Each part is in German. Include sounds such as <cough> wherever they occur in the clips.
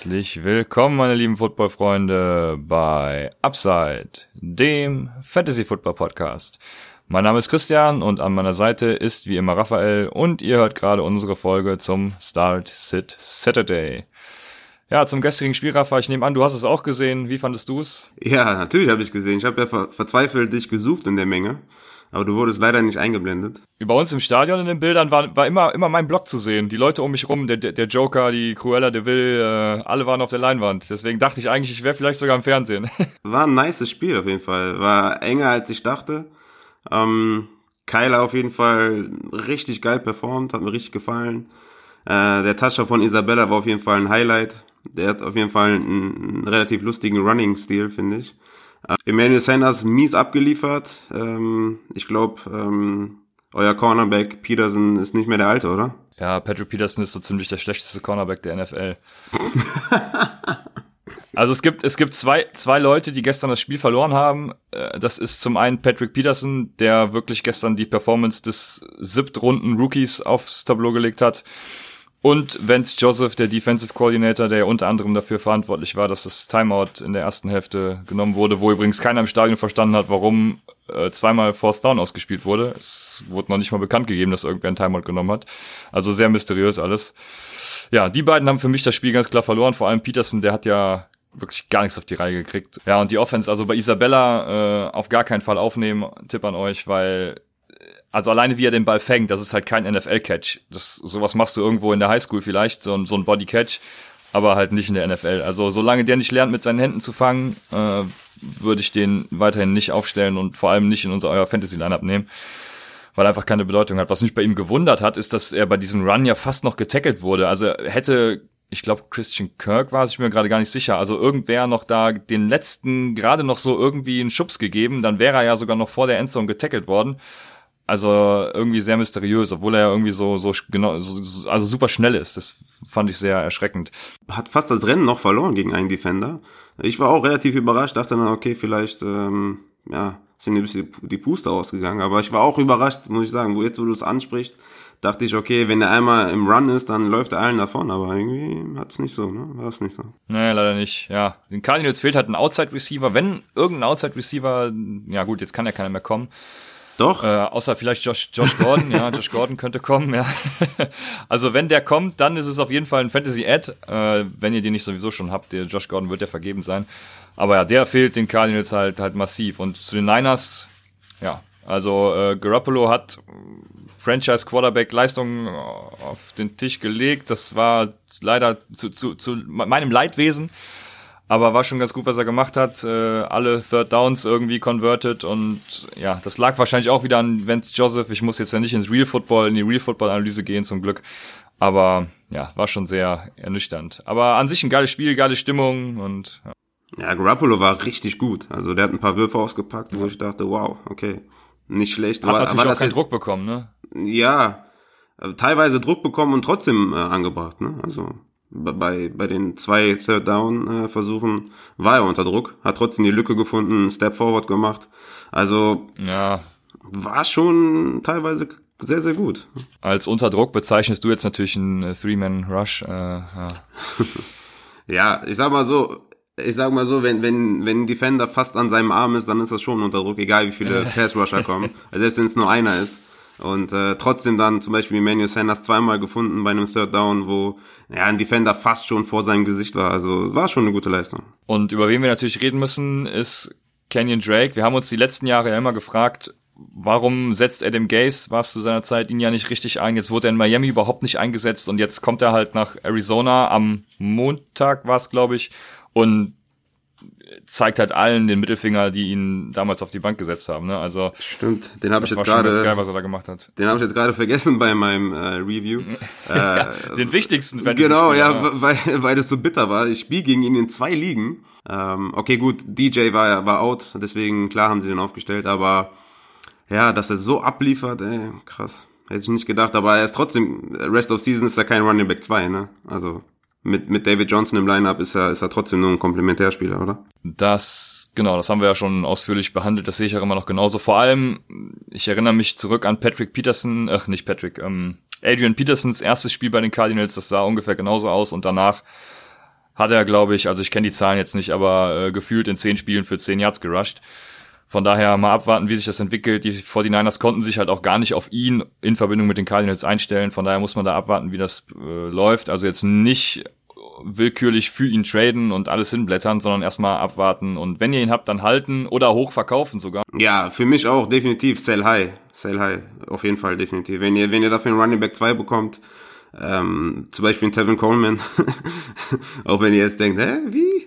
Herzlich willkommen, meine lieben Football-Freunde, bei Upside, dem Fantasy-Football-Podcast. Mein Name ist Christian und an meiner Seite ist wie immer Raphael und ihr hört gerade unsere Folge zum Start Sit Saturday. Ja, zum gestrigen Spiel, Rafa, ich nehme an, du hast es auch gesehen. Wie fandest du es? Ja, natürlich habe ich gesehen. Ich habe ja ver verzweifelt dich gesucht in der Menge. Aber du wurdest leider nicht eingeblendet. Über uns im Stadion in den Bildern war, war immer, immer mein Blog zu sehen. Die Leute um mich rum, der, der Joker, die Cruella de Vil, äh, alle waren auf der Leinwand. Deswegen dachte ich eigentlich, ich wäre vielleicht sogar im Fernsehen. <laughs> War ein nices Spiel auf jeden Fall. War enger als ich dachte. Ähm, Kyler auf jeden Fall richtig geil performt, hat mir richtig gefallen. Äh, der Toucher von Isabella war auf jeden Fall ein Highlight. Der hat auf jeden Fall einen, einen relativ lustigen Running-Stil, finde ich. Äh, Emmanuel Sanders mies abgeliefert. Ähm, ich glaube, ähm, euer Cornerback Peterson ist nicht mehr der Alte, oder? Ja, Patrick Peterson ist so ziemlich der schlechteste Cornerback der NFL. <laughs> also es gibt, es gibt zwei, zwei Leute, die gestern das Spiel verloren haben. Äh, das ist zum einen Patrick Peterson, der wirklich gestern die Performance des siebtrunden Rookies aufs Tableau gelegt hat. Und Vance Joseph, der Defensive Coordinator, der unter anderem dafür verantwortlich war, dass das Timeout in der ersten Hälfte genommen wurde, wo übrigens keiner im Stadion verstanden hat, warum äh, zweimal Fourth Down ausgespielt wurde. Es wurde noch nicht mal bekannt gegeben, dass irgendwer ein Timeout genommen hat. Also sehr mysteriös alles. Ja, die beiden haben für mich das Spiel ganz klar verloren. Vor allem Peterson, der hat ja wirklich gar nichts auf die Reihe gekriegt. Ja, und die Offense, also bei Isabella äh, auf gar keinen Fall aufnehmen, Tipp an euch, weil also alleine wie er den Ball fängt, das ist halt kein NFL-Catch. Das, sowas machst du irgendwo in der Highschool vielleicht, so, so ein Body-Catch, aber halt nicht in der NFL. Also solange der nicht lernt, mit seinen Händen zu fangen, äh, würde ich den weiterhin nicht aufstellen und vor allem nicht in unser euer Fantasy-Lineup nehmen, weil er einfach keine Bedeutung hat. Was mich bei ihm gewundert hat, ist, dass er bei diesem Run ja fast noch getackelt wurde. Also hätte ich glaube Christian Kirk war es, ich bin mir gerade gar nicht sicher. Also irgendwer noch da den letzten gerade noch so irgendwie einen Schubs gegeben, dann wäre er ja sogar noch vor der Endzone getackelt worden. Also irgendwie sehr mysteriös, obwohl er ja irgendwie so, so genau, so, also super schnell ist. Das fand ich sehr erschreckend. Hat fast das Rennen noch verloren gegen einen Defender. Ich war auch relativ überrascht, dachte dann, okay, vielleicht, ähm, ja, sind ein bisschen die Puster ausgegangen. Aber ich war auch überrascht, muss ich sagen, wo jetzt, wo du es ansprichst, dachte ich, okay, wenn er einmal im Run ist, dann läuft er allen davon, aber irgendwie hat es nicht so, ne? War es nicht so. Nee, leider nicht, ja. Den Cardinals fehlt halt ein Outside-Receiver. Wenn irgendein Outside-Receiver, ja gut, jetzt kann ja keiner mehr kommen, doch. Äh, außer vielleicht Josh, Josh Gordon, ja, <laughs> Josh Gordon könnte kommen, ja. also wenn der kommt, dann ist es auf jeden Fall ein Fantasy-Ad, äh, wenn ihr den nicht sowieso schon habt. Der Josh Gordon wird ja vergeben sein. Aber ja, der fehlt den Cardinals halt halt massiv. Und zu den Niners, ja, also äh, Garoppolo hat Franchise Quarterback Leistungen auf den Tisch gelegt. Das war leider zu, zu, zu meinem Leidwesen aber war schon ganz gut, was er gemacht hat. Äh, alle Third Downs irgendwie converted und ja, das lag wahrscheinlich auch wieder an Vance Joseph. Ich muss jetzt ja nicht ins Real Football, in die Real Football Analyse gehen zum Glück. Aber ja, war schon sehr ernüchternd. Aber an sich ein geiles Spiel, geile Stimmung und ja. Ja, Garoppolo war richtig gut. Also der hat ein paar Würfe ausgepackt, wo ich dachte, wow, okay, nicht schlecht. Hat war, natürlich war auch keinen jetzt, Druck bekommen, ne? Ja, teilweise Druck bekommen und trotzdem äh, angebracht, ne? Also bei, bei den zwei Third Down äh, Versuchen war er unter Druck, hat trotzdem die Lücke gefunden, einen Step Forward gemacht. Also ja. war schon teilweise sehr, sehr gut. Als Unterdruck bezeichnest du jetzt natürlich einen äh, Three-Man-Rush. Äh, ja. <laughs> ja, ich sag mal so, ich sag mal so, wenn, wenn, wenn ein Defender fast an seinem Arm ist, dann ist das schon unter Druck, egal wie viele Pass-Rusher kommen. Also <laughs> selbst wenn es nur einer ist. Und äh, trotzdem dann zum Beispiel Emmanuel Sanders zweimal gefunden bei einem Third Down, wo ja, ein Defender fast schon vor seinem Gesicht war. Also war schon eine gute Leistung. Und über wen wir natürlich reden müssen, ist Kenyon Drake. Wir haben uns die letzten Jahre ja immer gefragt, warum setzt Adam Gase, war es zu seiner Zeit, ihn ja nicht richtig ein. Jetzt wurde er in Miami überhaupt nicht eingesetzt und jetzt kommt er halt nach Arizona am Montag war es, glaube ich. Und zeigt halt allen den Mittelfinger, die ihn damals auf die Bank gesetzt haben. Ne? Also stimmt, den habe ich jetzt gerade, geil, was er da gemacht hat. Den habe ich jetzt gerade vergessen bei meinem äh, Review. <laughs> äh, den wichtigsten. Genau, ja, weil weil das so bitter war. Ich spiele gegen ihn in zwei Ligen. Ähm, okay, gut, DJ war war out, deswegen klar haben sie den aufgestellt, aber ja, dass er so abliefert, ey, krass. Hätte ich nicht gedacht, aber er ist trotzdem, Rest of Season ist ja kein Running Back 2, ne? Also mit, mit David Johnson im Lineup ist er, ist er trotzdem nur ein Komplementärspieler, oder? Das, genau, das haben wir ja schon ausführlich behandelt, das sehe ich auch immer noch genauso. Vor allem, ich erinnere mich zurück an Patrick Peterson, ach, nicht Patrick, ähm, Adrian Petersons erstes Spiel bei den Cardinals, das sah ungefähr genauso aus und danach hat er, glaube ich, also ich kenne die Zahlen jetzt nicht, aber äh, gefühlt in zehn Spielen für zehn Yards gerusht. Von daher mal abwarten, wie sich das entwickelt. Die 49ers konnten sich halt auch gar nicht auf ihn in Verbindung mit den Cardinals einstellen. Von daher muss man da abwarten, wie das äh, läuft. Also jetzt nicht willkürlich für ihn traden und alles hinblättern, sondern erstmal abwarten und wenn ihr ihn habt, dann halten oder hochverkaufen sogar. Ja, für mich auch definitiv sell high. Sell high, auf jeden Fall definitiv. Wenn ihr, wenn ihr dafür einen Running Back 2 bekommt, ähm, zum Beispiel einen Tevin Coleman, <laughs> auch wenn ihr jetzt denkt, hä, wie?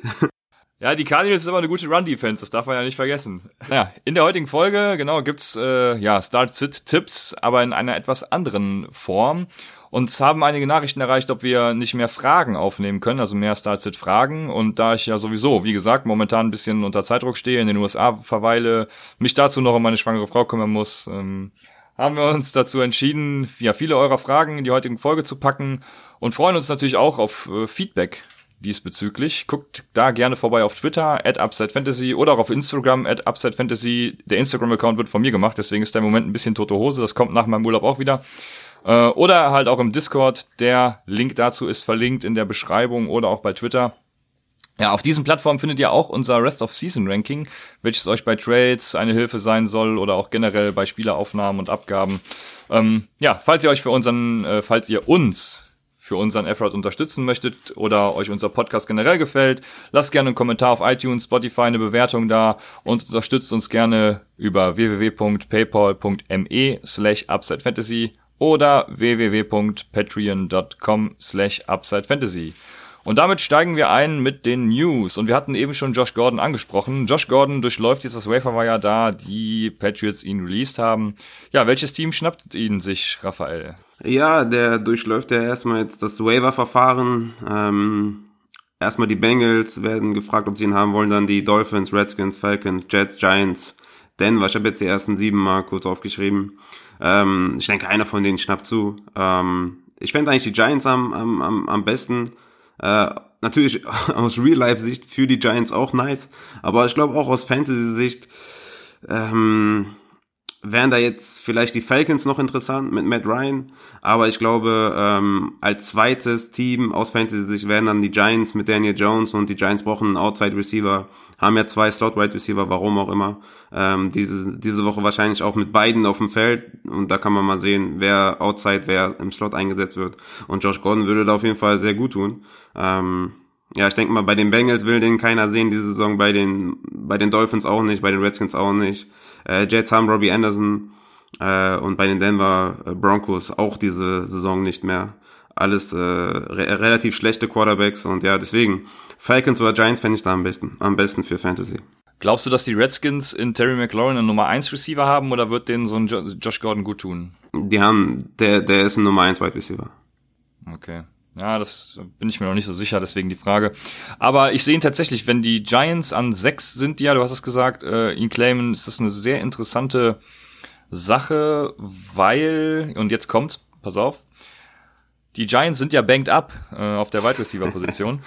Ja, die Cardinals ist aber eine gute Run-Defense, das darf man ja nicht vergessen. Naja, in der heutigen Folge, genau, gibt's äh, ja Start-Sit-Tipps, aber in einer etwas anderen Form. Uns haben einige Nachrichten erreicht, ob wir nicht mehr Fragen aufnehmen können, also mehr Start-Sit-Fragen. Und da ich ja sowieso, wie gesagt, momentan ein bisschen unter Zeitdruck stehe, in den USA verweile, mich dazu noch um meine schwangere Frau kümmern muss, ähm, haben wir uns dazu entschieden, ja, viele eurer Fragen in die heutigen Folge zu packen und freuen uns natürlich auch auf äh, Feedback diesbezüglich. Guckt da gerne vorbei auf Twitter, at UpsideFantasy oder auch auf Instagram, at UpsideFantasy. Der Instagram-Account wird von mir gemacht, deswegen ist der im Moment ein bisschen tote Hose. Das kommt nach meinem Urlaub auch wieder. Äh, oder halt auch im Discord. Der Link dazu ist verlinkt in der Beschreibung oder auch bei Twitter. Ja, auf diesen Plattformen findet ihr auch unser Rest of Season Ranking, welches euch bei Trades eine Hilfe sein soll oder auch generell bei Spieleraufnahmen und Abgaben. Ähm, ja, falls ihr euch für unseren, äh, falls ihr uns für unseren Effort unterstützen möchtet oder euch unser Podcast generell gefällt, lasst gerne einen Kommentar auf iTunes, Spotify, eine Bewertung da und unterstützt uns gerne über www.paypal.me slash UpsideFantasy oder www.patreon.com slash UpsideFantasy. Und damit steigen wir ein mit den News. Und wir hatten eben schon Josh Gordon angesprochen. Josh Gordon durchläuft jetzt das Waferwire da, die Patriots ihn released haben. Ja, welches Team schnappt ihn sich, Raphael? Ja, der durchläuft ja erstmal jetzt das Waiver-Verfahren. Ähm, erstmal die Bengals werden gefragt, ob sie ihn haben wollen. Dann die Dolphins, Redskins, Falcons, Jets, Giants, Denver. Ich habe jetzt die ersten sieben mal kurz aufgeschrieben. Ähm, ich denke, einer von denen schnappt zu. Ähm, ich fände eigentlich die Giants am, am, am, am besten. Äh, natürlich <laughs> aus Real-Life-Sicht für die Giants auch nice, aber ich glaube auch aus Fantasy-Sicht ähm, wären da jetzt vielleicht die Falcons noch interessant mit Matt Ryan, aber ich glaube, ähm, als zweites Team aus Fantasy-Sicht wären dann die Giants mit Daniel Jones und die Giants brauchen einen Outside-Receiver, haben ja zwei Slot-Wide-Receiver, warum auch immer, ähm, diese, diese Woche wahrscheinlich auch mit beiden auf dem Feld. Und da kann man mal sehen, wer Outside, wer im Slot eingesetzt wird. Und Josh Gordon würde da auf jeden Fall sehr gut tun. Ähm, ja, ich denke mal, bei den Bengals will den keiner sehen diese Saison, bei den, bei den Dolphins auch nicht, bei den Redskins auch nicht. Äh, Jets haben Robbie Anderson äh, und bei den Denver äh, Broncos auch diese Saison nicht mehr. Alles äh, re relativ schlechte Quarterbacks und ja, deswegen Falcons oder Giants fände ich da am besten, am besten für Fantasy. Glaubst du, dass die Redskins in Terry McLaurin einen Nummer 1 Receiver haben oder wird denen so ein jo Josh Gordon gut tun? Die haben, der, der ist ein Nummer 1 Wide Receiver. Okay. Ja, das bin ich mir noch nicht so sicher, deswegen die Frage. Aber ich sehe ihn tatsächlich, wenn die Giants an sechs sind, ja, du hast es gesagt, äh, ihn claimen, ist das eine sehr interessante Sache, weil, und jetzt kommt's, pass auf, die Giants sind ja banked up äh, auf der Wide Receiver Position.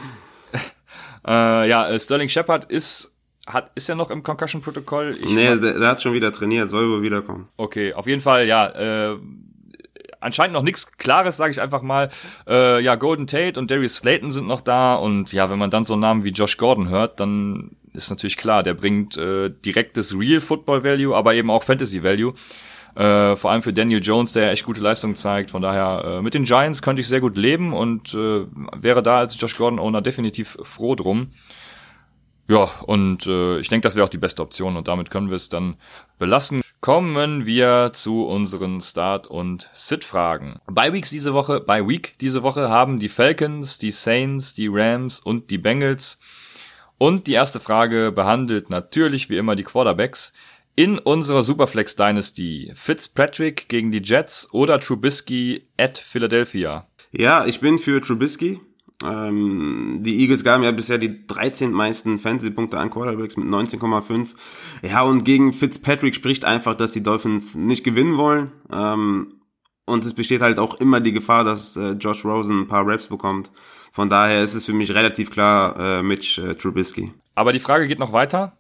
<laughs> <laughs> äh, ja, äh, Sterling Shepard ist hat ist er noch im Concussion Protokoll? Ich nee, der, der, hat schon wieder trainiert, soll wohl wiederkommen. Okay, auf jeden Fall, ja, äh, anscheinend noch nichts Klares, sage ich einfach mal. Äh, ja, Golden Tate und Darius Slayton sind noch da und ja, wenn man dann so Namen wie Josh Gordon hört, dann ist natürlich klar, der bringt äh, direktes Real Football Value, aber eben auch Fantasy Value. Äh, vor allem für Daniel Jones, der echt gute Leistung zeigt. Von daher, äh, mit den Giants könnte ich sehr gut leben und äh, wäre da als Josh Gordon Owner definitiv froh drum. Ja, und äh, ich denke, das wäre auch die beste Option und damit können wir es dann belassen. Kommen wir zu unseren Start- und Sit-Fragen. Bei Weeks diese Woche, bei Week diese Woche haben die Falcons, die Saints, die Rams und die Bengals. Und die erste Frage behandelt natürlich wie immer die Quarterbacks. In unserer Superflex Dynasty Fitzpatrick gegen die Jets oder Trubisky at Philadelphia? Ja, ich bin für Trubisky. Ähm, die Eagles gaben ja bisher die 13 meisten Fantasy-Punkte an Quarterbacks mit 19,5. Ja, und gegen Fitzpatrick spricht einfach, dass die Dolphins nicht gewinnen wollen. Ähm, und es besteht halt auch immer die Gefahr, dass äh, Josh Rosen ein paar Raps bekommt. Von daher ist es für mich relativ klar äh, Mitch äh, Trubisky. Aber die Frage geht noch weiter.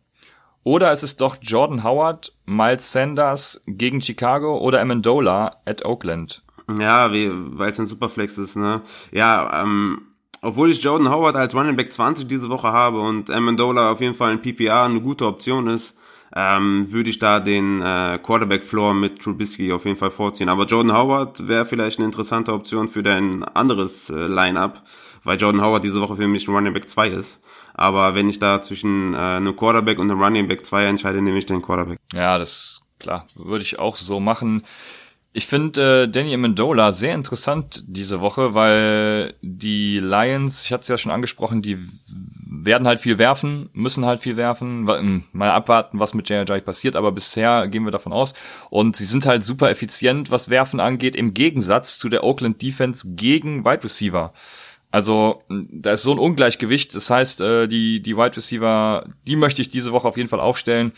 Oder ist es doch Jordan Howard, Miles Sanders gegen Chicago oder Amendola at Oakland? Ja, weil es ein Superflex ist, ne? Ja, ähm, obwohl ich Jordan Howard als Running Back 20 diese Woche habe und Amendola auf jeden Fall ein PPR eine gute Option ist, ähm, würde ich da den äh, Quarterback-Floor mit Trubisky auf jeden Fall vorziehen. Aber Jordan Howard wäre vielleicht eine interessante Option für dein anderes äh, Line-Up, weil Jordan Howard diese Woche für mich ein Running Back 2 ist. Aber wenn ich da zwischen äh, einem Quarterback und einem Running Back 2 entscheide, nehme ich den Quarterback. Ja, das klar, würde ich auch so machen. Ich finde äh, Danny Amendola sehr interessant diese Woche, weil die Lions, ich hatte es ja schon angesprochen, die werden halt viel werfen, müssen halt viel werfen, hm, mal abwarten, was mit J.J. passiert, aber bisher gehen wir davon aus. Und sie sind halt super effizient, was Werfen angeht, im Gegensatz zu der Oakland Defense gegen Wide Receiver. Also da ist so ein Ungleichgewicht. Das heißt, äh, die, die Wide Receiver, die möchte ich diese Woche auf jeden Fall aufstellen.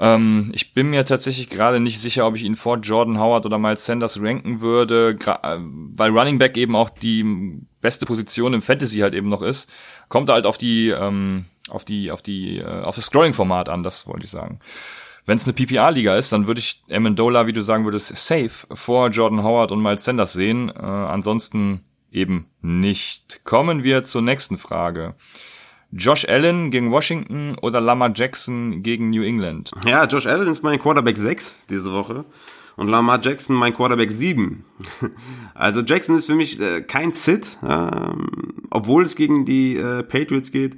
Ähm, ich bin mir tatsächlich gerade nicht sicher, ob ich ihn vor Jordan Howard oder Miles Sanders ranken würde, äh, weil Running Back eben auch die beste Position im Fantasy halt eben noch ist. Kommt halt auf die, ähm, auf die, auf die, äh, auf das Scoring-Format an, das wollte ich sagen. Wenn es eine PPR-Liga ist, dann würde ich Amendola, wie du sagen würdest, safe vor Jordan Howard und Miles Sanders sehen. Äh, ansonsten eben nicht. Kommen wir zur nächsten Frage. Josh Allen gegen Washington oder Lamar Jackson gegen New England? Ja, Josh Allen ist mein Quarterback 6 diese Woche und Lamar Jackson mein Quarterback 7. <laughs> Also Jackson ist für mich äh, kein Sit, ähm, obwohl es gegen die äh, Patriots geht.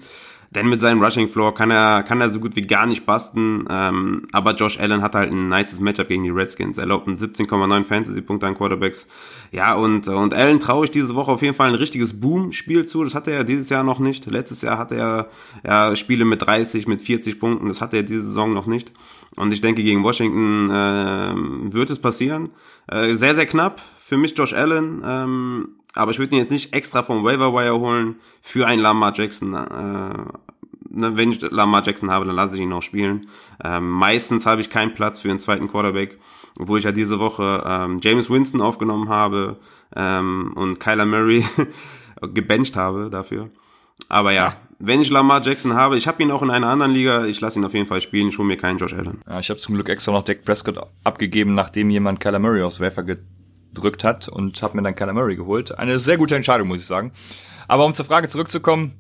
Denn mit seinem Rushing Floor kann er, kann er so gut wie gar nicht basten. Ähm, aber Josh Allen hat halt ein nices Matchup gegen die Redskins. Er erlaubt 17,9 Fantasy-Punkte an Quarterbacks. Ja, und, und Allen traue ich diese Woche auf jeden Fall ein richtiges Boom-Spiel zu. Das hatte er dieses Jahr noch nicht. Letztes Jahr hatte er ja, Spiele mit 30, mit 40 Punkten. Das hatte er diese Saison noch nicht. Und ich denke, gegen Washington äh, wird es passieren. Äh, sehr, sehr knapp. Für mich Josh Allen. Ähm, aber ich würde ihn jetzt nicht extra vom Waiver Wire holen für einen Lamar Jackson. Äh, ne, wenn ich Lamar Jackson habe, dann lasse ich ihn auch spielen. Ähm, meistens habe ich keinen Platz für einen zweiten Quarterback, obwohl ich ja diese Woche ähm, James Winston aufgenommen habe ähm, und Kyler Murray <laughs> gebencht habe dafür. Aber ja, wenn ich Lamar Jackson habe, ich habe ihn auch in einer anderen Liga, ich lasse ihn auf jeden Fall spielen, ich hole mir keinen Josh Allen. Ja, ich habe zum Glück extra noch Dak Prescott abgegeben, nachdem jemand Kyler Murray aufs Wafer gedrückt hat und habe mir dann Kyler Murray geholt. Eine sehr gute Entscheidung, muss ich sagen. Aber um zur Frage zurückzukommen,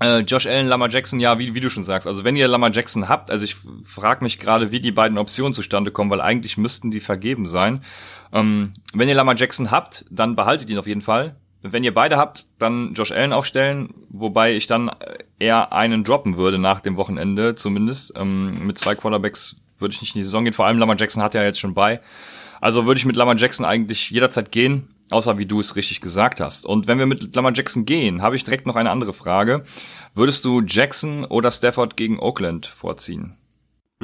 äh, Josh Allen, Lamar Jackson, ja, wie, wie du schon sagst. Also wenn ihr Lamar Jackson habt, also ich frage mich gerade, wie die beiden Optionen zustande kommen, weil eigentlich müssten die vergeben sein. Ähm, wenn ihr Lamar Jackson habt, dann behaltet ihn auf jeden Fall. Wenn ihr beide habt, dann Josh Allen aufstellen, wobei ich dann eher einen droppen würde nach dem Wochenende zumindest. Ähm, mit zwei Quarterbacks würde ich nicht in die Saison gehen. Vor allem Lamar Jackson hat ja jetzt schon bei. Also würde ich mit Lamar Jackson eigentlich jederzeit gehen, außer wie du es richtig gesagt hast. Und wenn wir mit Lamar Jackson gehen, habe ich direkt noch eine andere Frage. Würdest du Jackson oder Stafford gegen Oakland vorziehen?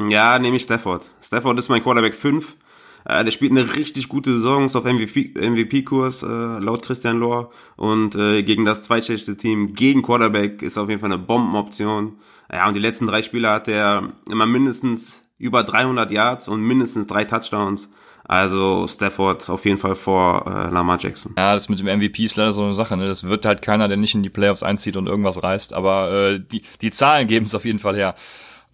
Ja, nehme ich Stafford. Stafford ist mein Quarterback 5. Äh, der spielt eine richtig gute Saison, ist auf MVP-Kurs, äh, laut Christian Lohr. Und äh, gegen das zweitschlechteste Team, gegen Quarterback, ist auf jeden Fall eine Bombenoption. Ja, und die letzten drei Spiele hat er immer mindestens über 300 Yards und mindestens drei Touchdowns. Also Stafford auf jeden Fall vor äh, Lamar Jackson. Ja, das mit dem MVP ist leider so eine Sache. Ne? Das wird halt keiner, der nicht in die Playoffs einzieht und irgendwas reißt. Aber äh, die, die Zahlen geben es auf jeden Fall her.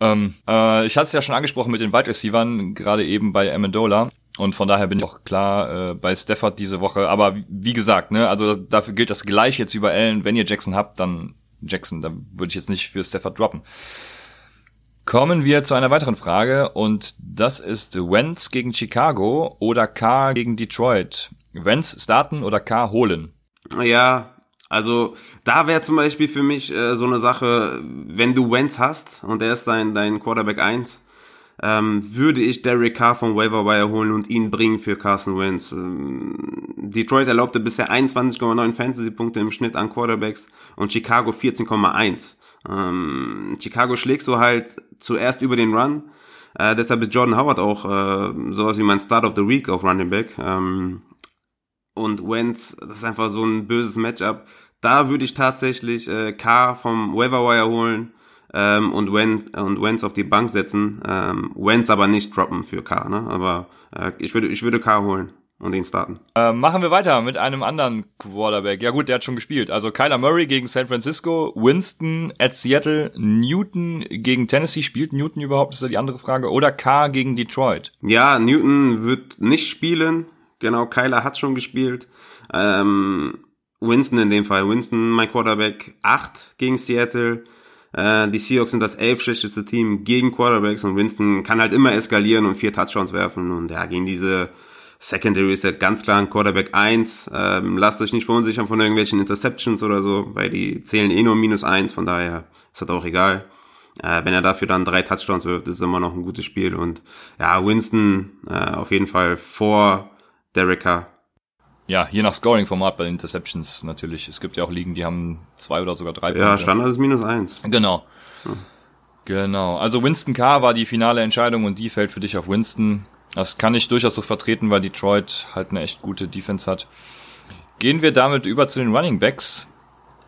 Ähm, äh, ich hatte es ja schon angesprochen mit den Wide Receivern, gerade eben bei Amendola. Und von daher bin ich auch klar äh, bei Stafford diese Woche. Aber wie, gesagt, ne, also das, dafür gilt das gleich jetzt über Allen. Wenn ihr Jackson habt, dann Jackson. Da würde ich jetzt nicht für Stafford droppen. Kommen wir zu einer weiteren Frage und das ist Wentz gegen Chicago oder K gegen Detroit. Wentz starten oder K holen? Ja, also da wäre zum Beispiel für mich äh, so eine Sache, wenn du Wentz hast und er ist dein, dein Quarterback 1, ähm, würde ich Derek Carr vom Waiver Wire holen und ihn bringen für Carson Wentz. Ähm, Detroit erlaubte bisher 21,9 Fantasy-Punkte im Schnitt an Quarterbacks und Chicago 14,1. Ähm, Chicago schlägst du halt zuerst über den Run. Äh, deshalb ist Jordan Howard auch äh, sowas wie mein Start of the Week auf Running Back. Ähm, und Wentz, das ist einfach so ein böses Matchup. Da würde ich tatsächlich äh, K vom Waiver Wire holen ähm, und, Wentz, und Wentz auf die Bank setzen. Ähm, Wentz aber nicht droppen für K, ne? Aber äh, ich würde ich würde K holen und ihn starten. Äh, machen wir weiter mit einem anderen Quarterback. Ja gut, der hat schon gespielt. Also Kyler Murray gegen San Francisco, Winston at Seattle, Newton gegen Tennessee. Spielt Newton überhaupt? ist ja die andere Frage. Oder K gegen Detroit? Ja, Newton wird nicht spielen. Genau, Kyler hat schon gespielt. Ähm, Winston in dem Fall. Winston, mein Quarterback, 8 gegen Seattle. Äh, die Seahawks sind das elf schlechteste Team gegen Quarterbacks und Winston kann halt immer eskalieren und vier Touchdowns werfen. Und ja, gegen diese Secondary ist er ganz klar ein Quarterback 1. Ähm, lasst euch nicht verunsichern von irgendwelchen Interceptions oder so, weil die zählen eh nur minus 1, von daher ist das auch egal. Äh, wenn er dafür dann drei Touchdowns wirft, ist immer noch ein gutes Spiel. Und ja, Winston äh, auf jeden Fall vor Derek Carr. Ja, je nach Scoring-Format bei Interceptions natürlich. Es gibt ja auch Ligen, die haben zwei oder sogar drei Ja, Standard ist minus eins. Genau. Hm. Genau. Also Winston Carr war die finale Entscheidung und die fällt für dich auf Winston. Das kann ich durchaus so vertreten, weil Detroit halt eine echt gute Defense hat. Gehen wir damit über zu den Running Backs.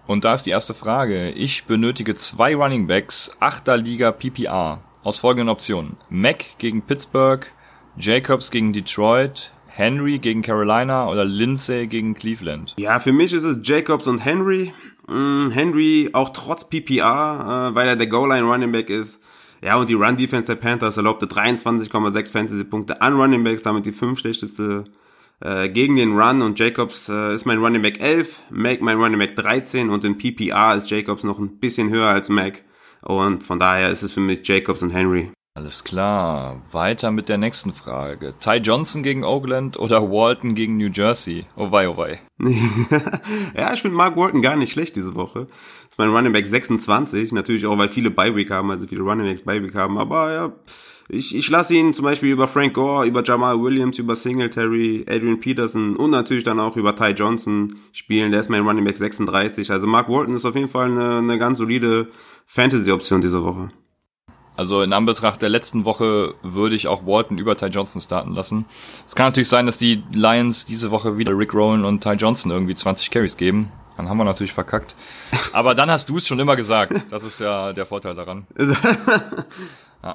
Und da ist die erste Frage. Ich benötige zwei Running Backs, achter Liga PPR, aus folgenden Optionen. Mack gegen Pittsburgh, Jacobs gegen Detroit, Henry gegen Carolina oder Lindsay gegen Cleveland? Ja, für mich ist es Jacobs und Henry. Mm, Henry auch trotz PPR, äh, weil er der Goal-Line Running Back ist. Ja, und die Run-Defense der Panthers erlaubte 23,6 Fantasy-Punkte an Running Backs, damit die fünf schlechteste äh, gegen den Run. Und Jacobs äh, ist mein Running Back 11, Mac mein Running Back 13 und in PPR ist Jacobs noch ein bisschen höher als Mac. Und von daher ist es für mich Jacobs und Henry. Alles klar. Weiter mit der nächsten Frage. Ty Johnson gegen Oakland oder Walton gegen New Jersey? Oh wei, oh wei. <laughs> ja, ich finde Mark Walton gar nicht schlecht diese Woche. Das ist mein Running Back 26. Natürlich auch, weil viele Bye-Week haben, also viele Running Backs Bye-Week haben. Aber ja, ich, ich lasse ihn zum Beispiel über Frank Gore, über Jamal Williams, über Singletary, Adrian Peterson und natürlich dann auch über Ty Johnson spielen. Der ist mein Running Back 36. Also Mark Walton ist auf jeden Fall eine, eine ganz solide Fantasy-Option diese Woche. Also in Anbetracht der letzten Woche würde ich auch Walton über Ty Johnson starten lassen. Es kann natürlich sein, dass die Lions diese Woche wieder Rick Rowan und Ty Johnson irgendwie 20 Carries geben. Dann haben wir natürlich verkackt. Aber dann hast du es schon immer gesagt. Das ist ja der Vorteil daran. <laughs> Ja.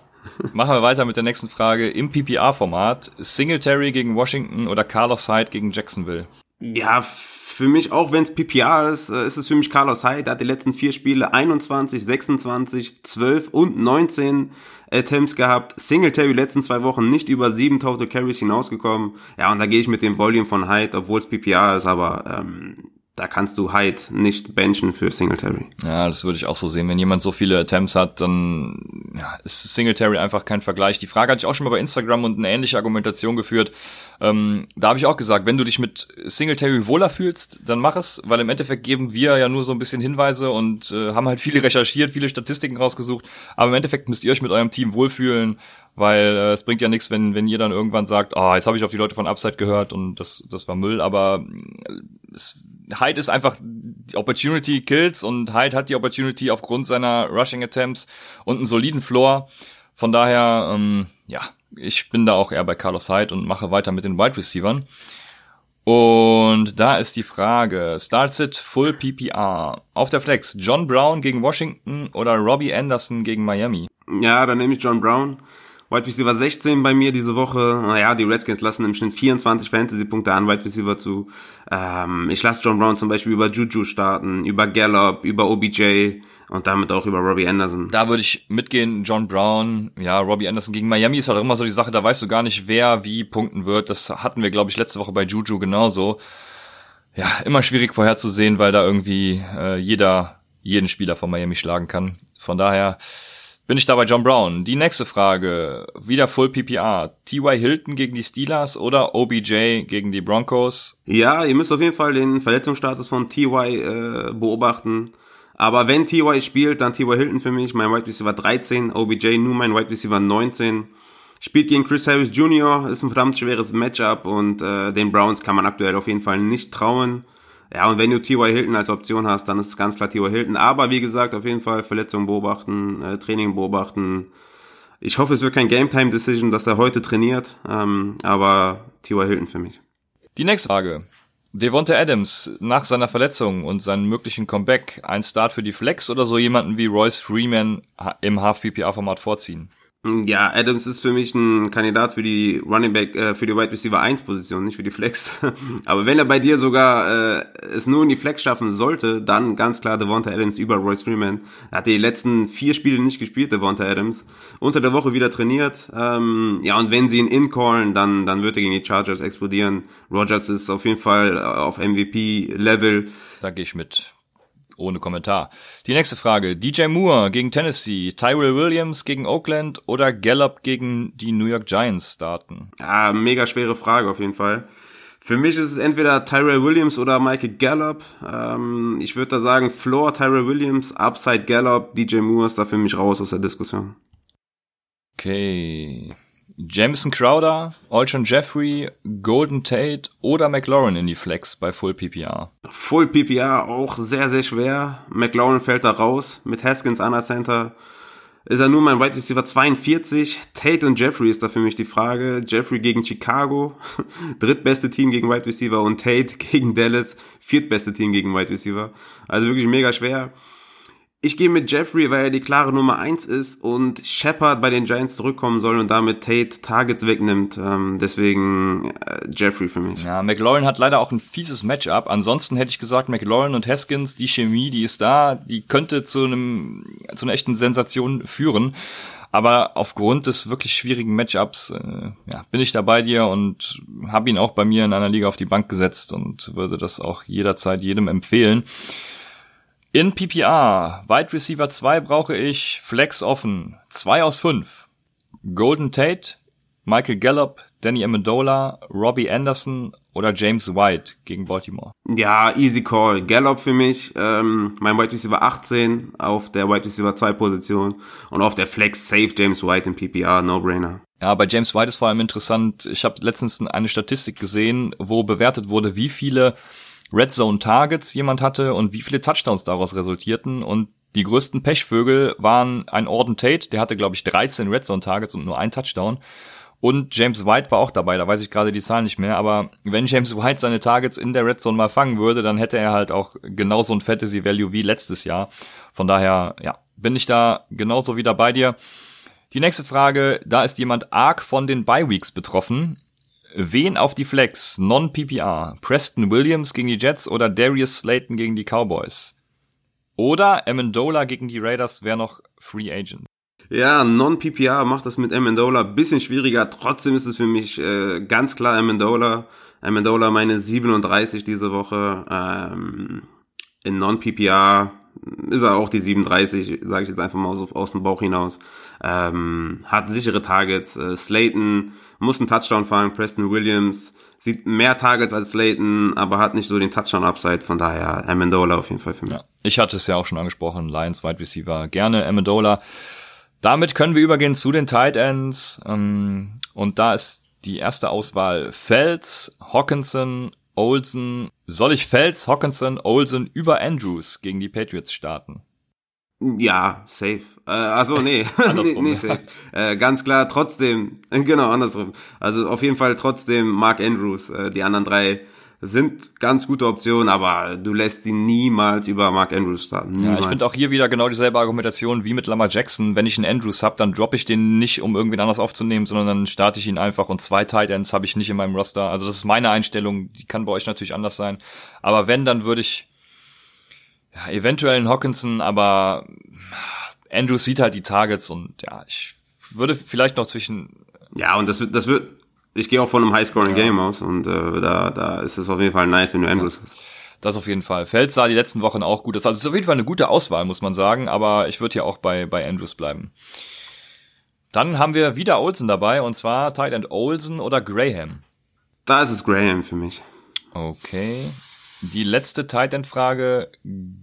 Machen wir weiter mit der nächsten Frage. Im PPR-Format Singletary gegen Washington oder Carlos Hyde gegen Jacksonville? Ja, für mich, auch wenn es PPR ist, äh, ist es für mich Carlos Hyde. Der hat die letzten vier Spiele 21, 26, 12 und 19 Attempts gehabt. Singletary letzten zwei Wochen nicht über sieben Total Carries hinausgekommen. Ja, und da gehe ich mit dem Volume von Hyde, obwohl es PPR ist, aber ähm, da kannst du Hyde nicht benchen für Singletary. Ja, das würde ich auch so sehen. Wenn jemand so viele Attempts hat, dann ja, ist Singletary einfach kein Vergleich. Die Frage hatte ich auch schon mal bei Instagram und eine ähnliche Argumentation geführt. Ähm, da habe ich auch gesagt, wenn du dich mit Singletary wohler fühlst, dann mach es, weil im Endeffekt geben wir ja nur so ein bisschen Hinweise und äh, haben halt viele recherchiert, viele Statistiken rausgesucht. Aber im Endeffekt müsst ihr euch mit eurem Team wohlfühlen weil äh, es bringt ja nichts, wenn wenn ihr dann irgendwann sagt, ah, oh, jetzt habe ich auf die Leute von Upside gehört und das das war Müll, aber äh, es Hyde ist einfach die Opportunity Kills und Hyde hat die Opportunity aufgrund seiner Rushing Attempts und einen soliden Floor. Von daher, ähm, ja, ich bin da auch eher bei Carlos Hyde und mache weiter mit den Wide Receivern. Und da ist die Frage, Start Sit Full PPR. Auf der Flex, John Brown gegen Washington oder Robbie Anderson gegen Miami? Ja, dann nehme ich John Brown. Wide Receiver 16 bei mir diese Woche. Naja, die Redskins lassen im Schnitt 24 Fantasy-Punkte an Wide Receiver zu. Ähm, ich lasse John Brown zum Beispiel über Juju starten, über Gallup, über OBJ und damit auch über Robbie Anderson. Da würde ich mitgehen, John Brown, ja, Robbie Anderson gegen Miami ist halt immer so die Sache, da weißt du gar nicht, wer wie punkten wird. Das hatten wir, glaube ich, letzte Woche bei Juju genauso. Ja, immer schwierig vorherzusehen, weil da irgendwie äh, jeder jeden Spieler von Miami schlagen kann. Von daher bin ich da bei John Brown. Die nächste Frage, wieder Full PPR. T.Y. Hilton gegen die Steelers oder OBJ gegen die Broncos? Ja, ihr müsst auf jeden Fall den Verletzungsstatus von T.Y. Äh, beobachten. Aber wenn T.Y. spielt, dann T.Y. Hilton für mich, mein Wide Receiver 13, OBJ nur mein Wide Receiver 19. Spielt gegen Chris Harris Jr., ist ein verdammt schweres Matchup und äh, den Browns kann man aktuell auf jeden Fall nicht trauen. Ja, und wenn du T.Y. Hilton als Option hast, dann ist es ganz klar T.Y. Hilton. Aber wie gesagt, auf jeden Fall Verletzungen beobachten, äh, Training beobachten. Ich hoffe, es wird kein Game-Time-Decision, dass er heute trainiert. Ähm, aber T.Y. Hilton für mich. Die nächste Frage. Devonta Adams nach seiner Verletzung und seinem möglichen Comeback ein Start für die Flex oder so jemanden wie Royce Freeman im Half-PPA-Format vorziehen? Ja, Adams ist für mich ein Kandidat für die Running Back, äh, für die Wide Receiver 1 Position, nicht für die Flex. <laughs> Aber wenn er bei dir sogar äh, es nur in die Flex schaffen sollte, dann ganz klar Devonta Adams über Royce Freeman. Er hat die letzten vier Spiele nicht gespielt, Devonta Adams. Unter der Woche wieder trainiert. Ähm, ja, und wenn sie ihn incallen, dann, dann wird er gegen die Chargers explodieren. Rogers ist auf jeden Fall äh, auf MVP-Level. Da gehe ich mit ohne Kommentar. Die nächste Frage. DJ Moore gegen Tennessee, Tyrell Williams gegen Oakland oder Gallup gegen die New York Giants starten? Ja, mega schwere Frage auf jeden Fall. Für mich ist es entweder Tyrell Williams oder Michael Gallup. Ähm, ich würde da sagen, Floor Tyrell Williams, Upside Gallup, DJ Moore ist da für mich raus aus der Diskussion. Okay. Jameson Crowder, Alshon Jeffrey, Golden Tate oder McLaurin in die Flex bei Full PPR? Full PPR auch sehr, sehr schwer. McLaurin fällt da raus. Mit Haskins an der Center ist er nur mein Wide Receiver 42. Tate und Jeffrey ist da für mich die Frage. Jeffrey gegen Chicago, <laughs> drittbeste Team gegen Wide Receiver und Tate gegen Dallas, viertbeste Team gegen Wide Receiver. Also wirklich mega schwer. Ich gehe mit Jeffrey, weil er die klare Nummer eins ist und Shepard bei den Giants zurückkommen soll und damit Tate Targets wegnimmt. Ähm, deswegen äh, Jeffrey für mich. Ja, McLaurin hat leider auch ein fieses Matchup. Ansonsten hätte ich gesagt, McLaurin und Haskins, die Chemie, die ist da, die könnte zu einem zu einer echten Sensation führen. Aber aufgrund des wirklich schwierigen Matchups äh, ja, bin ich da bei dir und habe ihn auch bei mir in einer Liga auf die Bank gesetzt und würde das auch jederzeit jedem empfehlen. In PPR, Wide Receiver 2 brauche ich Flex offen, 2 aus 5. Golden Tate, Michael Gallup, Danny Amendola, Robbie Anderson oder James White gegen Baltimore? Ja, easy call. Gallup für mich, ähm, mein Wide Receiver 18 auf der Wide Receiver 2 Position und auf der Flex Safe James White in PPR, no-brainer. Ja, bei James White ist vor allem interessant, ich habe letztens eine Statistik gesehen, wo bewertet wurde, wie viele Red Zone Targets jemand hatte und wie viele Touchdowns daraus resultierten. Und die größten Pechvögel waren ein Orden Tate, der hatte, glaube ich, 13 Red Zone Targets und nur ein Touchdown. Und James White war auch dabei, da weiß ich gerade die Zahlen nicht mehr, aber wenn James White seine Targets in der Red Zone mal fangen würde, dann hätte er halt auch genauso ein Fantasy Value wie letztes Jahr. Von daher, ja, bin ich da genauso wieder bei dir. Die nächste Frage, da ist jemand arg von den Bye Weeks betroffen. Wen auf die Flex? Non-PPR. Preston Williams gegen die Jets oder Darius Slayton gegen die Cowboys? Oder Amendola gegen die Raiders wäre noch Free Agent. Ja, Non-PPR macht das mit Amendola bisschen schwieriger. Trotzdem ist es für mich äh, ganz klar Amendola. Amendola meine 37 diese Woche. Ähm, in Non-PPR ist er auch die 37, sage ich jetzt einfach mal aus, aus dem Bauch hinaus. Ähm, hat sichere Targets. Äh, Slayton muss einen Touchdown fallen. Preston Williams sieht mehr Targets als Slayton, aber hat nicht so den Touchdown-Upside. Von daher Amendola auf jeden Fall für mich. Ja, ich hatte es ja auch schon angesprochen. Lions Wide Receiver. Gerne Amendola. Damit können wir übergehen zu den Tight Ends. Ähm, und da ist die erste Auswahl Fels, Hawkinson, Olsen. Soll ich Fels, Hawkinson, Olsen über Andrews gegen die Patriots starten? Ja, safe. Äh, also nee, <laughs> <laughs> nee, nee safe. Äh, ganz klar, trotzdem, <laughs> genau, andersrum. Also auf jeden Fall trotzdem Mark Andrews. Äh, die anderen drei sind ganz gute Optionen, aber du lässt sie niemals über Mark Andrews starten. Niemals. Ja, ich finde auch hier wieder genau dieselbe Argumentation wie mit Lamar Jackson. Wenn ich einen Andrews hab, dann droppe ich den nicht, um irgendwen anders aufzunehmen, sondern dann starte ich ihn einfach und zwei Tight Ends habe ich nicht in meinem Roster. Also das ist meine Einstellung, die kann bei euch natürlich anders sein. Aber wenn, dann würde ich ja, eventuell einen Hawkinson, aber Andrews sieht halt die Targets und ja, ich würde vielleicht noch zwischen ja, und das wird, das wird, ich gehe auch von einem High-Scoring-Game ja. aus und äh, da, da ist es auf jeden Fall nice, wenn du Andrews hast. Das auf jeden Fall. Feld sah die letzten Wochen auch gut. Das also ist auf jeden Fall eine gute Auswahl, muss man sagen, aber ich würde hier auch bei, bei Andrews bleiben. Dann haben wir wieder Olsen dabei und zwar Tight End Olsen oder Graham. Da ist es Graham für mich. Okay. Die letzte Tight End Frage.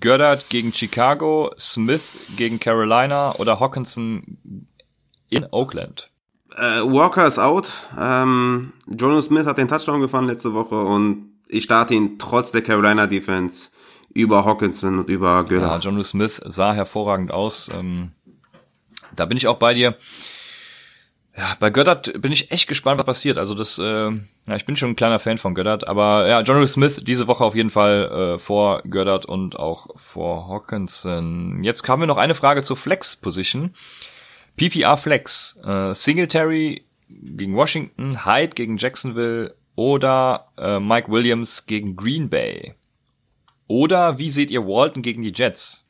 Goddard gegen Chicago, Smith gegen Carolina oder Hawkinson in Oakland? Äh, Walker ist out. Ähm, Jono Smith hat den Touchdown gefahren letzte Woche und ich starte ihn trotz der Carolina Defense über Hawkinson und über Göller. Ja, Jono Smith sah hervorragend aus. Ähm, da bin ich auch bei dir. Ja, bei Göttert bin ich echt gespannt, was passiert. Also das, äh, ja, ich bin schon ein kleiner Fan von Göttert, aber ja, Jono Smith diese Woche auf jeden Fall äh, vor Göttert und auch vor Hawkinson. Jetzt haben wir noch eine Frage zur Flex Position. PPR Flex, äh, Singletary gegen Washington, Hyde gegen Jacksonville oder äh, Mike Williams gegen Green Bay. Oder wie seht ihr Walton gegen die Jets?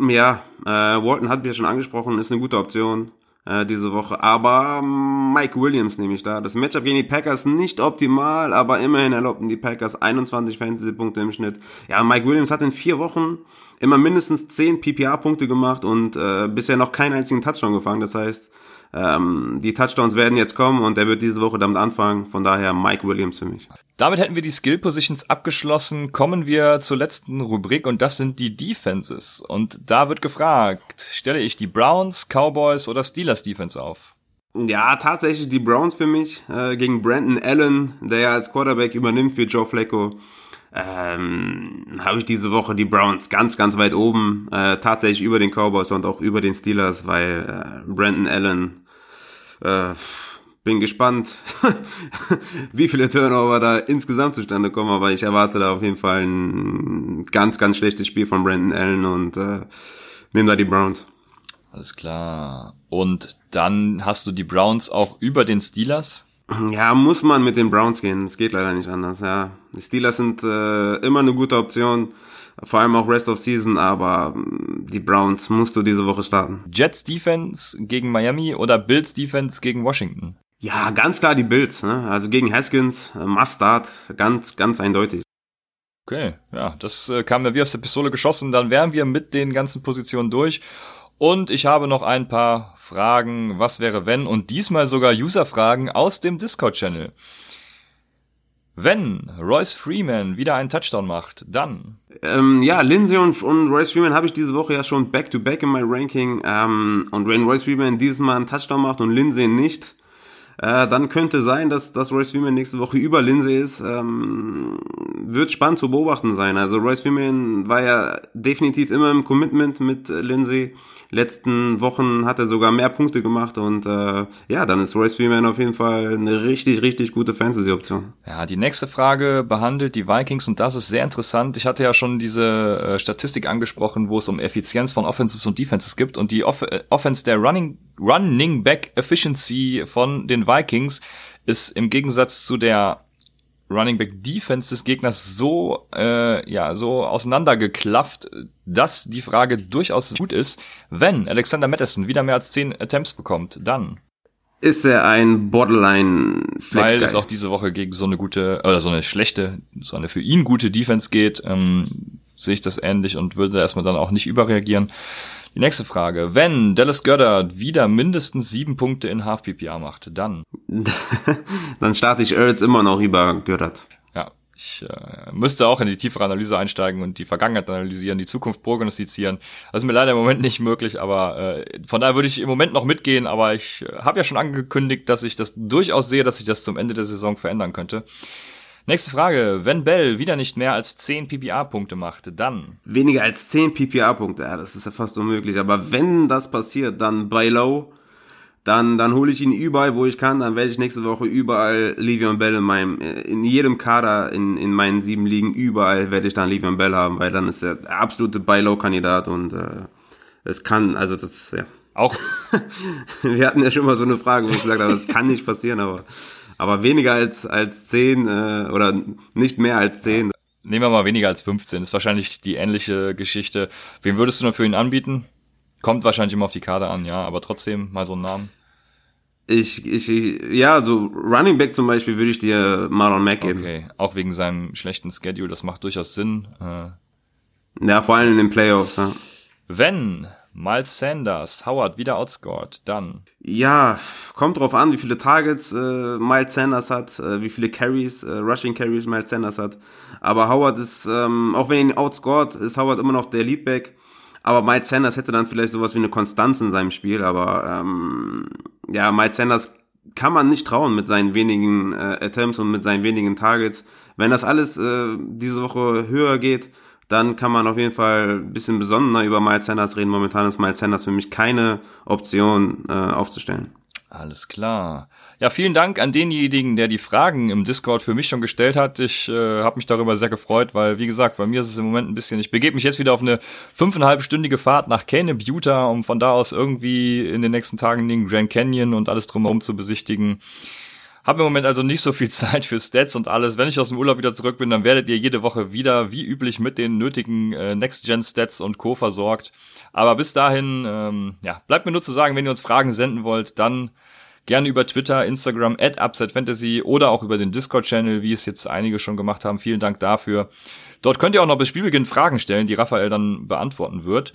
Ja, äh, Walton hat wir schon angesprochen, ist eine gute Option äh, diese Woche. Aber Mike Williams nehme ich da. Das Matchup gegen die Packers nicht optimal, aber immerhin erlaubten die Packers 21 Fantasy-Punkte im Schnitt. Ja, Mike Williams hat in vier Wochen immer mindestens 10 PPA-Punkte gemacht und äh, bisher noch keinen einzigen Touchdown gefangen. Das heißt, ähm, die Touchdowns werden jetzt kommen und er wird diese Woche damit anfangen. Von daher Mike Williams für mich. Damit hätten wir die Skill Positions abgeschlossen. Kommen wir zur letzten Rubrik und das sind die Defenses. Und da wird gefragt, stelle ich die Browns, Cowboys oder Steelers Defense auf? Ja, tatsächlich die Browns für mich äh, gegen Brandon Allen, der ja als Quarterback übernimmt für Joe Flacco. Ähm, habe ich diese Woche die Browns ganz, ganz weit oben, äh, tatsächlich über den Cowboys und auch über den Steelers, weil äh, Brandon Allen äh, bin gespannt, <laughs> wie viele Turnover da insgesamt zustande kommen, aber ich erwarte da auf jeden Fall ein ganz, ganz schlechtes Spiel von Brandon Allen und äh, nehme da die Browns. Alles klar. Und dann hast du die Browns auch über den Steelers? Ja, muss man mit den Browns gehen. Es geht leider nicht anders, ja. Die Steelers sind äh, immer eine gute Option vor allem auch Rest of Season, aber mm, die Browns musst du diese Woche starten. Jets Defense gegen Miami oder Bills Defense gegen Washington? Ja, ganz klar die Bills. Ne? Also gegen Haskins, äh, Must Start, ganz, ganz eindeutig. Okay, ja, das äh, kam mir wie aus der Pistole geschossen. Dann wären wir mit den ganzen Positionen durch. Und ich habe noch ein paar Fragen, was wäre wenn? Und diesmal sogar User-Fragen aus dem Discord-Channel. Wenn Royce Freeman wieder einen Touchdown macht, dann. Ähm, ja, Lindsay und, und Royce Freeman habe ich diese Woche ja schon back-to-back -back in my Ranking. Ähm, und wenn Royce Freeman dieses Mal einen Touchdown macht und Lindsay nicht, äh, dann könnte sein, dass, dass Royce Freeman nächste Woche über Lindsay ist. Ähm, wird spannend zu beobachten sein. Also Royce Freeman war ja definitiv immer im Commitment mit Lindsay letzten Wochen hat er sogar mehr Punkte gemacht und äh, ja, dann ist Royce Freeman auf jeden Fall eine richtig, richtig gute Fantasy-Option. Ja, die nächste Frage behandelt die Vikings und das ist sehr interessant. Ich hatte ja schon diese äh, Statistik angesprochen, wo es um Effizienz von Offenses und Defenses gibt und die Off äh, Offense der Running, Running Back Efficiency von den Vikings ist im Gegensatz zu der Running Back Defense des Gegners so äh, ja so auseinandergeklafft, dass die Frage durchaus gut ist. Wenn Alexander Madison wieder mehr als zehn Attempts bekommt, dann ist er ein Borderline Flex Weil es auch diese Woche gegen so eine gute oder so eine schlechte, so eine für ihn gute Defense geht, ähm, sehe ich das ähnlich und würde erstmal dann auch nicht überreagieren. Die nächste Frage. Wenn Dallas Goddard wieder mindestens sieben Punkte in Half PPA macht, dann? <laughs> dann starte ich Ertz immer noch über Goddard. Ja, ich äh, müsste auch in die tiefere Analyse einsteigen und die Vergangenheit analysieren, die Zukunft prognostizieren. Das ist mir leider im Moment nicht möglich, aber äh, von daher würde ich im Moment noch mitgehen, aber ich äh, habe ja schon angekündigt, dass ich das durchaus sehe, dass sich das zum Ende der Saison verändern könnte. Nächste Frage. Wenn Bell wieder nicht mehr als 10 PPA-Punkte macht, dann? Weniger als 10 PPA-Punkte, ja, das ist ja fast unmöglich. Aber wenn das passiert, dann bei Low, dann, dann hole ich ihn überall, wo ich kann. Dann werde ich nächste Woche überall Livion Bell in meinem, in jedem Kader, in, in meinen sieben Ligen, überall werde ich dann Livion Bell haben, weil dann ist der absolute Buy Low Kandidat und äh, es kann, also das, ja. Auch. <laughs> Wir hatten ja schon mal so eine Frage, wo ich gesagt habe, das kann nicht passieren, aber aber weniger als, als 10 äh, oder nicht mehr als 10. Nehmen wir mal weniger als 15. Ist wahrscheinlich die ähnliche Geschichte. Wen würdest du noch für ihn anbieten? Kommt wahrscheinlich immer auf die Karte an, ja, aber trotzdem mal so einen Namen. Ich, ich, ich, ja, so Running Back zum Beispiel würde ich dir Marlon Mack geben. Okay, auch wegen seinem schlechten Schedule, das macht durchaus Sinn. Äh, ja, vor allem in den Playoffs. Ja. Wenn Miles Sanders, Howard wieder outscored, dann. Ja, kommt drauf an, wie viele Targets äh, Miles Sanders hat, äh, wie viele Carries, äh, Rushing Carries Miles Sanders hat. Aber Howard ist, ähm, auch wenn er ihn outscored, ist Howard immer noch der Leadback. Aber Miles Sanders hätte dann vielleicht sowas wie eine Konstanz in seinem Spiel. Aber ähm, ja, Miles Sanders kann man nicht trauen mit seinen wenigen äh, Attempts und mit seinen wenigen Targets. Wenn das alles äh, diese Woche höher geht, dann kann man auf jeden Fall ein bisschen besonderer über Miles Sanders reden. Momentan ist Miles Sanders für mich keine Option äh, aufzustellen. Alles klar. Ja, vielen Dank an denjenigen, der die Fragen im Discord für mich schon gestellt hat. Ich äh, habe mich darüber sehr gefreut, weil, wie gesagt, bei mir ist es im Moment ein bisschen, ich begebe mich jetzt wieder auf eine fünfeinhalbstündige Fahrt nach Caneb, Utah, um von da aus irgendwie in den nächsten Tagen den Grand Canyon und alles drumherum zu besichtigen. Habe im Moment also nicht so viel <laughs> Zeit für Stats und alles. Wenn ich aus dem Urlaub wieder zurück bin, dann werdet ihr jede Woche wieder, wie üblich, mit den nötigen äh, Next-Gen-Stats und Co. versorgt. Aber bis dahin, ähm, ja, bleibt mir nur zu sagen, wenn ihr uns Fragen senden wollt, dann gerne über Twitter, Instagram, at UpsideFantasy oder auch über den Discord-Channel, wie es jetzt einige schon gemacht haben. Vielen Dank dafür. Dort könnt ihr auch noch bis Spielbeginn Fragen stellen, die Raphael dann beantworten wird.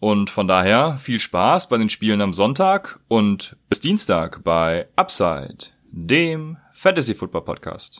Und von daher viel Spaß bei den Spielen am Sonntag und bis Dienstag bei Upside, dem Fantasy Football Podcast.